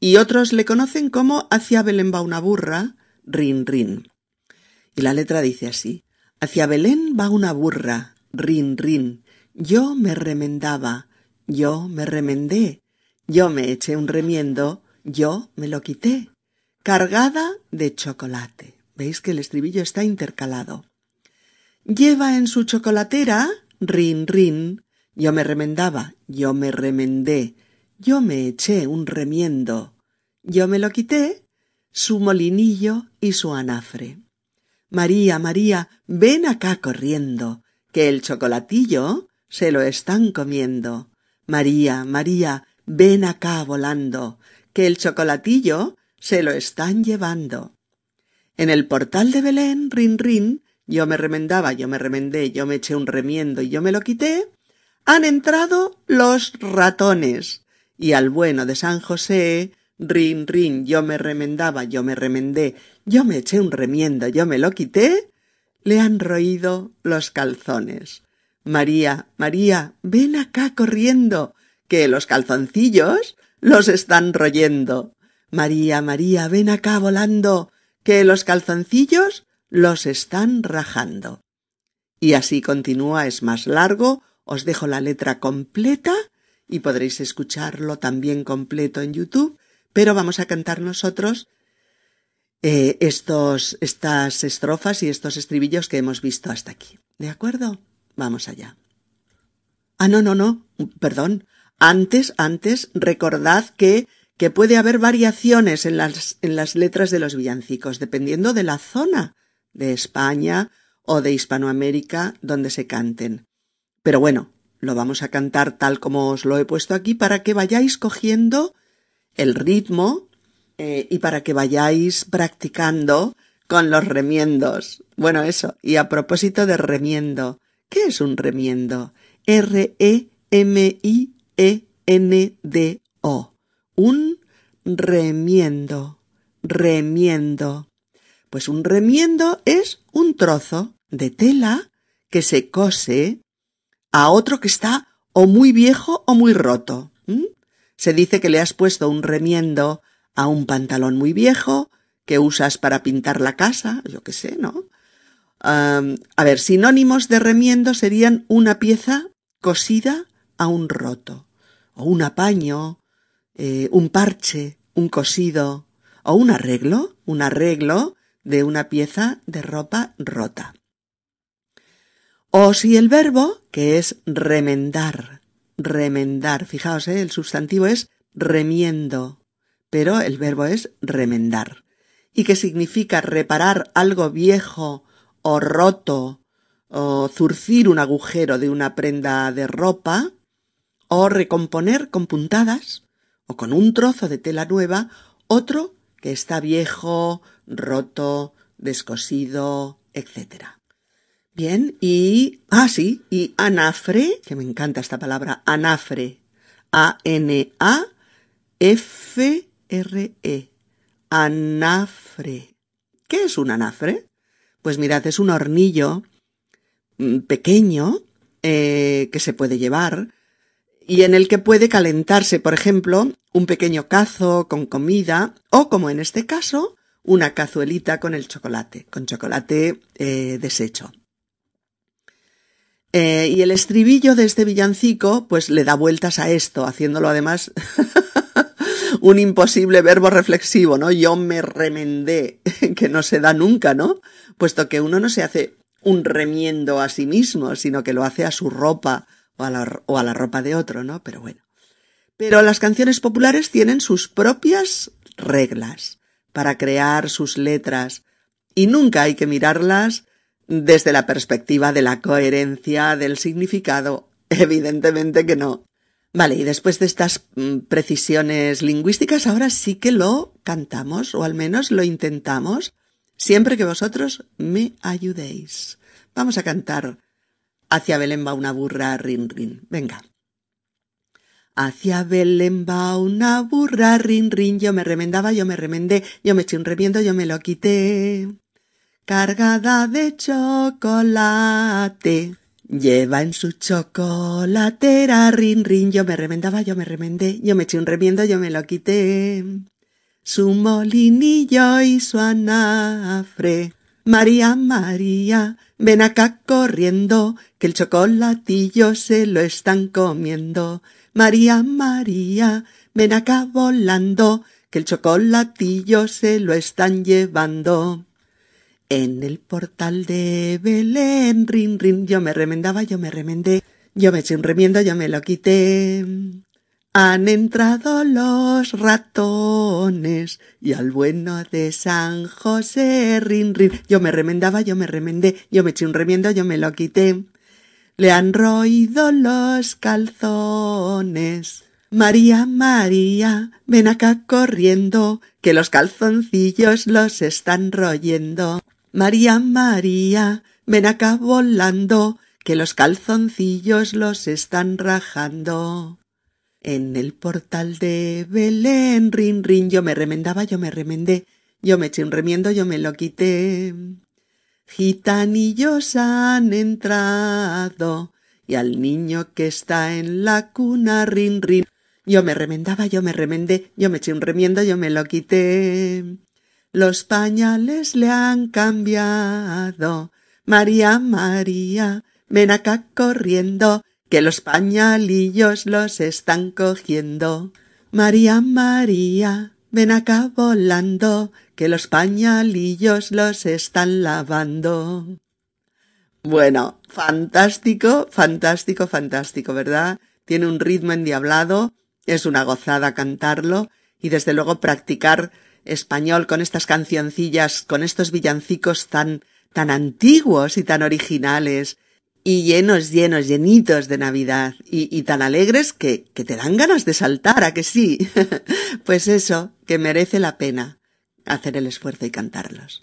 y otros le conocen como Hacia Belén va una burra, Rin Rin. Y la letra dice así, Hacia Belén va una burra, Rin Rin. Yo me remendaba, yo me remendé, yo me eché un remiendo, yo me lo quité. cargada de chocolate. Veis que el estribillo está intercalado. Lleva en su chocolatera, rin, rin, yo me remendaba, yo me remendé, yo me eché un remiendo, yo me lo quité, su molinillo y su anafre. María, María, ven acá corriendo, que el chocolatillo se lo están comiendo. María, María, ven acá volando, que el chocolatillo se lo están llevando. En el portal de Belén, rin rin, yo me remendaba, yo me remendé, yo me eché un remiendo y yo me lo quité, han entrado los ratones. Y al bueno de San José, rin rin, yo me remendaba, yo me remendé, yo me eché un remiendo, yo me lo quité, le han roído los calzones. María, María, ven acá corriendo, que los calzoncillos los están royendo. María, María, ven acá volando, que los calzoncillos los están rajando. Y así continúa, es más largo, os dejo la letra completa y podréis escucharlo también completo en YouTube, pero vamos a cantar nosotros eh, estos, estas estrofas y estos estribillos que hemos visto hasta aquí. ¿De acuerdo? Vamos allá. Ah, no, no, no, perdón. Antes, antes, recordad que que puede haber variaciones en las, en las letras de los villancicos, dependiendo de la zona de España o de Hispanoamérica donde se canten. Pero bueno, lo vamos a cantar tal como os lo he puesto aquí para que vayáis cogiendo el ritmo eh, y para que vayáis practicando con los remiendos. Bueno, eso. Y a propósito de remiendo, ¿qué es un remiendo? R-E-M-I-E-N-D-O un remiendo, remiendo. Pues un remiendo es un trozo de tela que se cose a otro que está o muy viejo o muy roto. Se dice que le has puesto un remiendo a un pantalón muy viejo que usas para pintar la casa, yo qué sé, ¿no? a ver, sinónimos de remiendo serían una pieza cosida a un roto, o un apaño, eh, un parche, un cosido o un arreglo, un arreglo de una pieza de ropa rota. O si el verbo, que es remendar, remendar, fijaos, eh, el sustantivo es remiendo, pero el verbo es remendar, y que significa reparar algo viejo o roto, o zurcir un agujero de una prenda de ropa, o recomponer con puntadas, o con un trozo de tela nueva, otro que está viejo, roto, descosido, etc. Bien, y, ah, sí, y anafre, que me encanta esta palabra, anafre, A-N-A-F-R-E, anafre. ¿Qué es un anafre? Pues mirad, es un hornillo mm, pequeño eh, que se puede llevar y en el que puede calentarse, por ejemplo, un pequeño cazo con comida o, como en este caso, una cazuelita con el chocolate, con chocolate eh, deshecho. Eh, y el estribillo de este villancico, pues le da vueltas a esto, haciéndolo además un imposible verbo reflexivo, ¿no? Yo me remendé, que no se da nunca, ¿no? Puesto que uno no se hace un remiendo a sí mismo, sino que lo hace a su ropa, o a, la, ropa de otro, ¿no? Pero bueno. Pero las canciones populares tienen sus propias reglas para crear sus letras y nunca hay que mirarlas desde la perspectiva de la coherencia del significado. Evidentemente que no. Vale, y después de estas mm, precisiones lingüísticas, ahora sí que lo cantamos, o al menos lo intentamos, siempre que vosotros me ayudéis. Vamos a cantar Hacia Belén va una burra, rin, rin. Venga. Hacia Belén va una burra, rin, rin. Yo me remendaba, yo me remendé, yo me eché un remiendo, yo me lo quité. Cargada de chocolate. Lleva en su chocolatera, rin, rin. Yo me remendaba, yo me remendé, yo me eché un remiendo, yo me lo quité. Su molinillo y su anafre. María, María, ven acá corriendo, que el chocolatillo se lo están comiendo. María, María, ven acá volando, que el chocolatillo se lo están llevando. En el portal de Belén, rin, rin, yo me remendaba, yo me remendé, yo me eché un remiendo, yo me lo quité. Han entrado los ratones y al bueno de San José, rin, rin, yo me remendaba, yo me remendé, yo me eché un remiendo, yo me lo quité. Le han roído los calzones. María, María, ven acá corriendo, que los calzoncillos los están royendo. María, María, ven acá volando, que los calzoncillos los están rajando. En el portal de Belén, rin, rin, yo me remendaba, yo me remendé, yo me eché un remiendo, yo me lo quité. Gitanillos han entrado, y al niño que está en la cuna, rin, rin, yo me remendaba, yo me remendé, yo me eché un remiendo, yo me lo quité. Los pañales le han cambiado. María, María, ven acá corriendo, que los pañalillos los están cogiendo. María, María, ven acá volando, que los pañalillos los están lavando. Bueno, fantástico, fantástico, fantástico, ¿verdad? Tiene un ritmo endiablado, es una gozada cantarlo y desde luego practicar español con estas cancioncillas, con estos villancicos tan, tan antiguos y tan originales y llenos, llenos, llenitos de Navidad y, y tan alegres que, que te dan ganas de saltar, a que sí. pues eso, que merece la pena hacer el esfuerzo y cantarlos.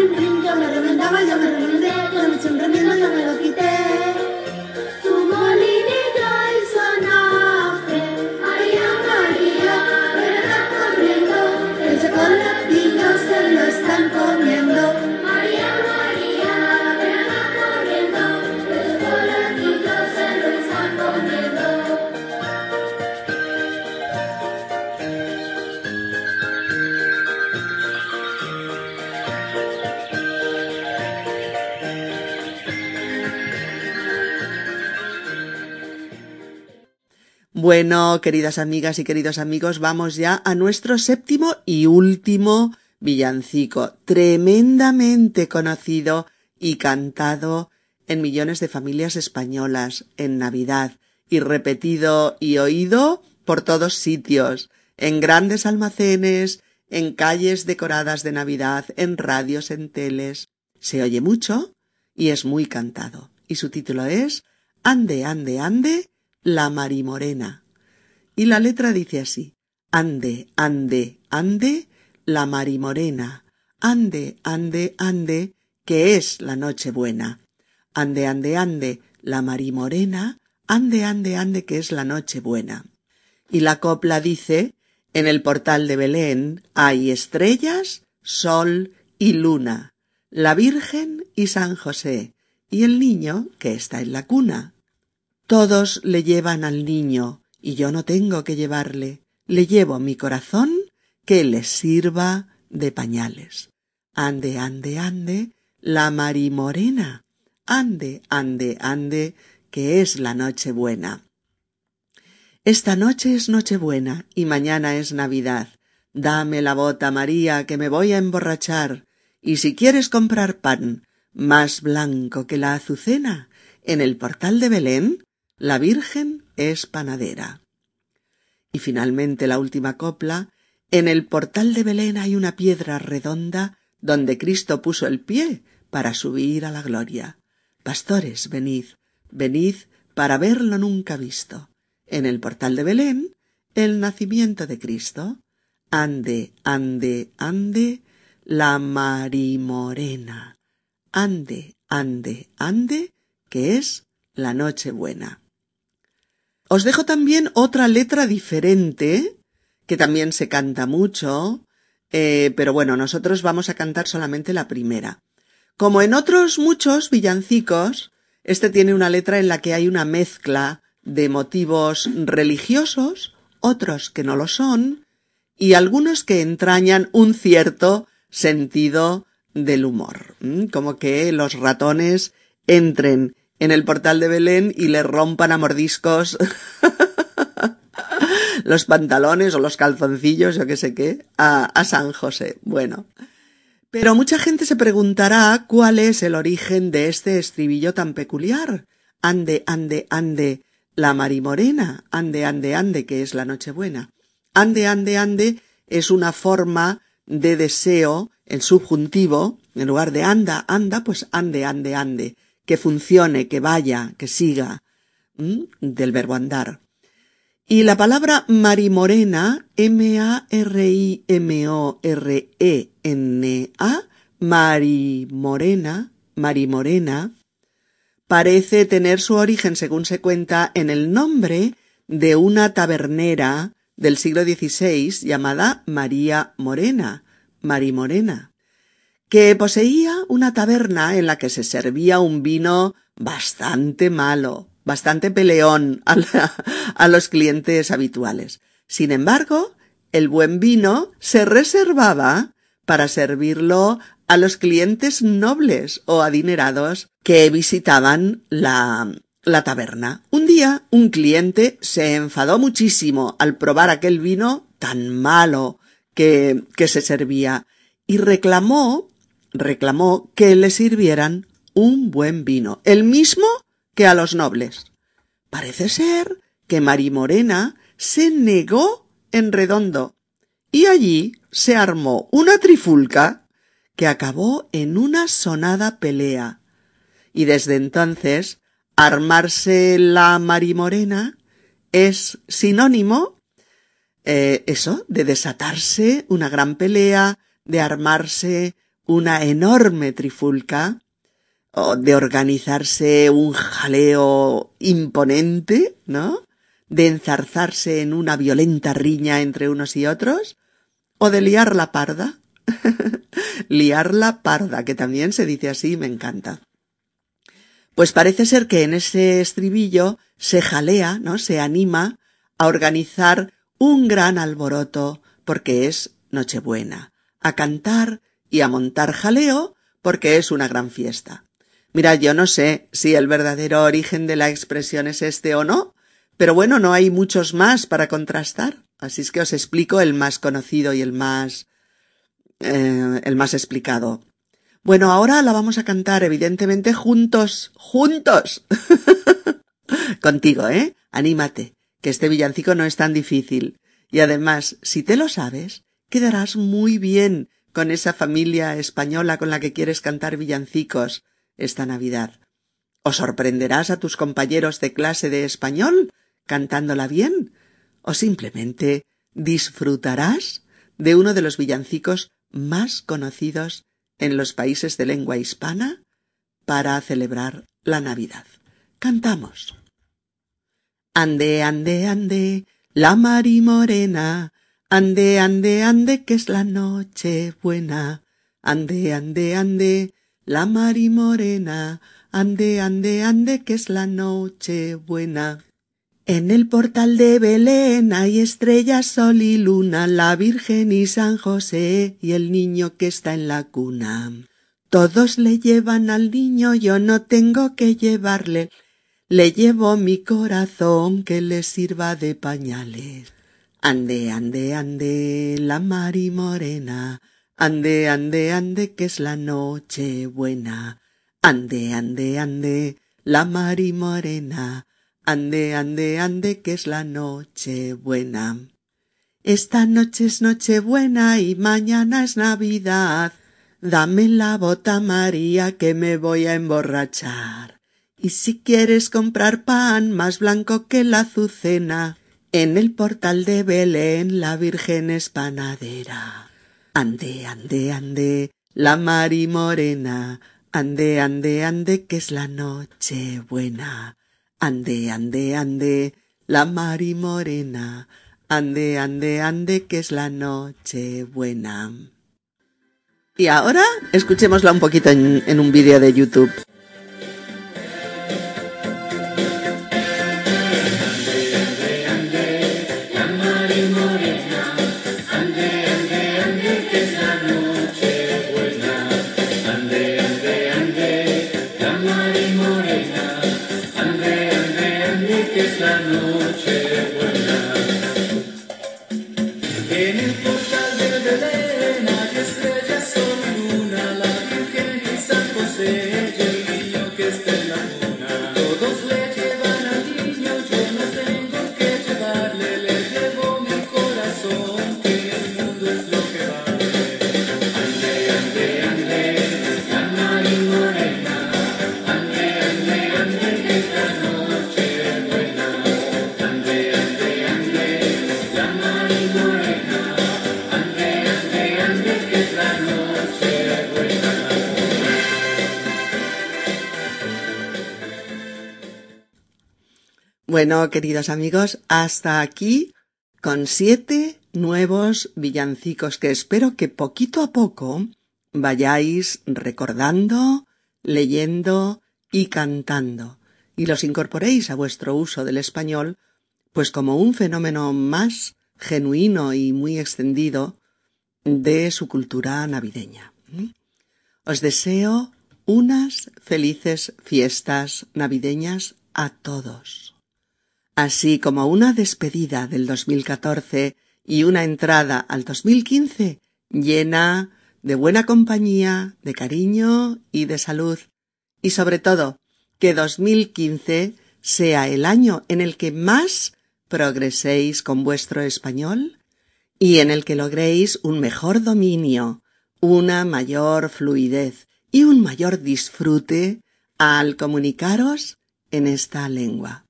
yo me remendaba, yo me remendé, yo me eché un remiendo, yo me lo quité. Bueno, queridas amigas y queridos amigos, vamos ya a nuestro séptimo y último villancico, tremendamente conocido y cantado en millones de familias españolas en Navidad y repetido y oído por todos sitios, en grandes almacenes, en calles decoradas de Navidad, en radios, en teles. Se oye mucho y es muy cantado. Y su título es Ande, ande, ande, la marimorena. Y la letra dice así, ande, ande, ande, la marimorena, ande, ande, ande, que es la noche buena. Ande, ande, ande, la marimorena, ande, ande, ande, que es la noche buena. Y la copla dice, en el portal de Belén hay estrellas, sol y luna, la Virgen y San José, y el niño que está en la cuna. Todos le llevan al niño, y yo no tengo que llevarle. Le llevo mi corazón que le sirva de pañales. Ande, ande, ande, la marimorena. Ande, ande, ande, que es la noche buena. Esta noche es Nochebuena y mañana es Navidad. Dame la bota, María, que me voy a emborrachar. Y si quieres comprar pan más blanco que la azucena, en el portal de Belén la Virgen es panadera. Y finalmente la última copla. En el portal de Belén hay una piedra redonda donde Cristo puso el pie para subir a la gloria. Pastores, venid, venid para verlo nunca visto. En el portal de Belén, el nacimiento de Cristo. Ande, ande, ande, la marimorena. Ande, ande, ande, que es la noche buena. Os dejo también otra letra diferente que también se canta mucho, eh, pero bueno, nosotros vamos a cantar solamente la primera. Como en otros muchos villancicos, este tiene una letra en la que hay una mezcla de motivos religiosos, otros que no lo son, y algunos que entrañan un cierto sentido del humor, como que los ratones entren en el portal de Belén y le rompan a mordiscos los pantalones o los calzoncillos, o qué sé qué, a, San José. Bueno. Pero mucha gente se preguntará cuál es el origen de este estribillo tan peculiar. Ande, ande, ande, la marimorena, ande, ande, ande, que es la Nochebuena. Ande, ande, ande es una forma de deseo en subjuntivo, en lugar de anda, anda, pues ande, ande, ande, que funcione, que vaya, que siga, del verbo andar. Y la palabra marimorena, M-A-R-I-M-O-R-E-N-A, marimorena, marimorena, parece tener su origen, según se cuenta, en el nombre de una tabernera del siglo XVI llamada María Morena, Marimorena, que poseía una taberna en la que se servía un vino bastante malo, bastante peleón a, los clientes habituales. Sin embargo, el buen vino se reservaba para servirlo a los clientes nobles o adinerados que visitaban la, la taberna. Un día un cliente se enfadó muchísimo al probar aquel vino tan malo que, que se servía y reclamó, reclamó que le sirvieran un buen vino, el mismo que a los nobles. Parece ser que Marimorena se negó en redondo y allí se armó una trifulca que acabó en una sonada pelea. Y desde entonces, armarse la Marimorena es sinónimo, eh, eso, de desatarse una gran pelea, de armarse una enorme trifulca, o de organizarse un jaleo imponente, ¿no? De enzarzarse en una violenta riña entre unos y otros, o de liar la parda. liar la parda, que también se dice así, me encanta. Pues parece ser que en ese estribillo se jalea, ¿no? Se anima a organizar un gran alboroto porque es Nochebuena, a cantar y a montar jaleo porque es una gran fiesta. Mira, yo no sé si el verdadero origen de la expresión es este o no, pero bueno, no hay muchos más para contrastar, así es que os explico el más conocido y el más eh, el más explicado. Bueno, ahora la vamos a cantar evidentemente juntos, juntos. Contigo, ¿eh? Anímate, que este villancico no es tan difícil. Y además, si te lo sabes, quedarás muy bien con esa familia española con la que quieres cantar villancicos esta Navidad. ¿O sorprenderás a tus compañeros de clase de español cantándola bien? ¿O simplemente disfrutarás de uno de los villancicos más conocidos en los países de lengua hispana para celebrar la Navidad? Cantamos. Ande, ande, ande, la mari morena, ande, ande, ande, que es la noche buena, ande, ande, ande, la mari morena, ande, ande, ande, que es la noche buena. En el portal de Belén hay estrellas, sol y luna, la Virgen y San José y el niño que está en la cuna. Todos le llevan al niño, yo no tengo que llevarle, le llevo mi corazón que le sirva de pañales. Ande, ande, ande, la mari morena, Ande, ande, ande, que es la noche buena. Ande, ande, ande, la mari morena. Ande, ande, ande, que es la noche buena. Esta noche es noche buena y mañana es Navidad. Dame la bota María que me voy a emborrachar. Y si quieres comprar pan más blanco que la azucena, en el portal de Belén la Virgen es panadera. Ande, ande, ande, la mari morena, ande, ande, ande, que es la noche buena. Ande, ande, ande, la mari morena, Ande, ande, ande, que es la noche buena. Y ahora escuchémosla un poquito en, en un vídeo de YouTube. Bueno, queridos amigos, hasta aquí con siete nuevos villancicos que espero que poquito a poco vayáis recordando, leyendo y cantando y los incorporéis a vuestro uso del español pues como un fenómeno más genuino y muy extendido de su cultura navideña. Os deseo unas felices fiestas navideñas a todos así como una despedida del 2014 y una entrada al 2015 llena de buena compañía, de cariño y de salud. Y sobre todo, que 2015 sea el año en el que más progreséis con vuestro español y en el que logréis un mejor dominio, una mayor fluidez y un mayor disfrute al comunicaros en esta lengua.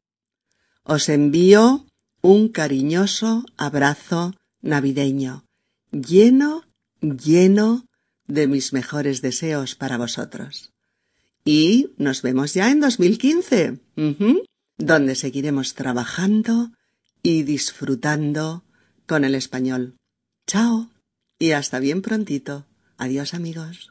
Os envío un cariñoso abrazo navideño, lleno, lleno de mis mejores deseos para vosotros. Y nos vemos ya en 2015, donde seguiremos trabajando y disfrutando con el español. Chao y hasta bien prontito. Adiós amigos.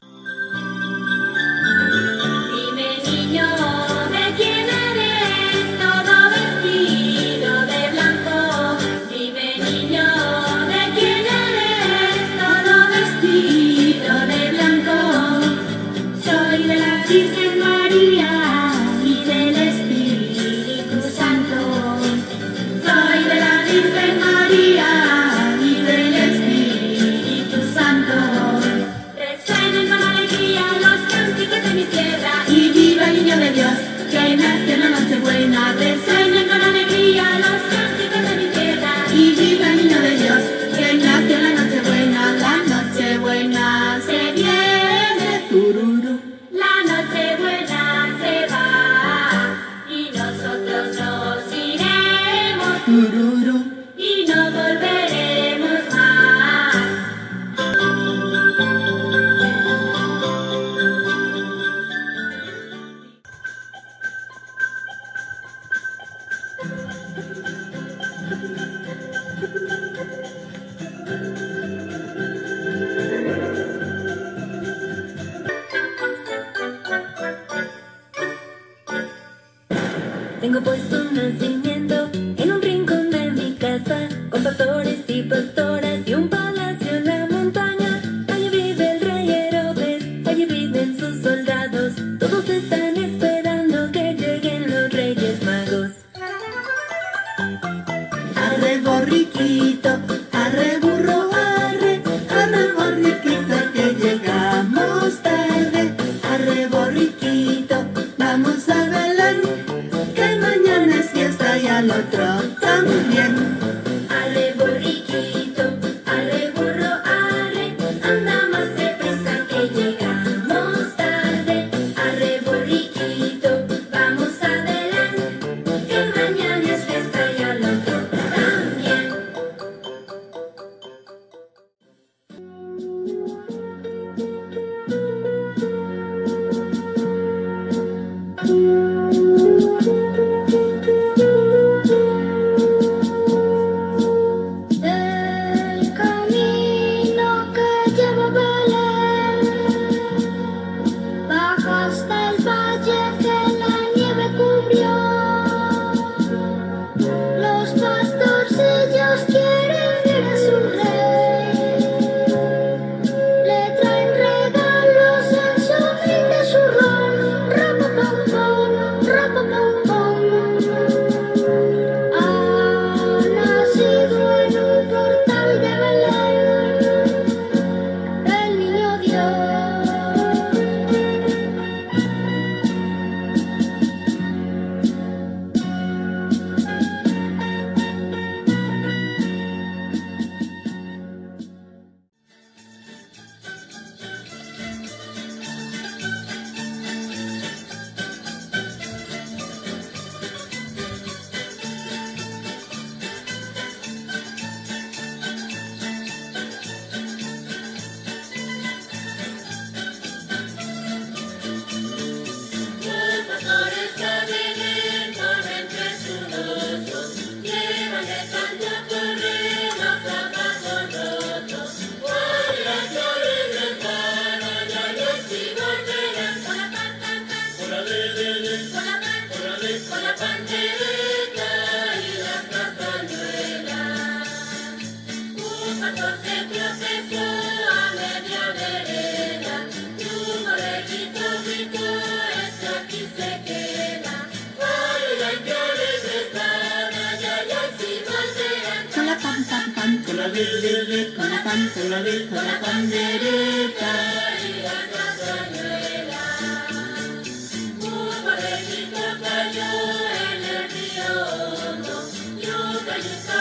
Just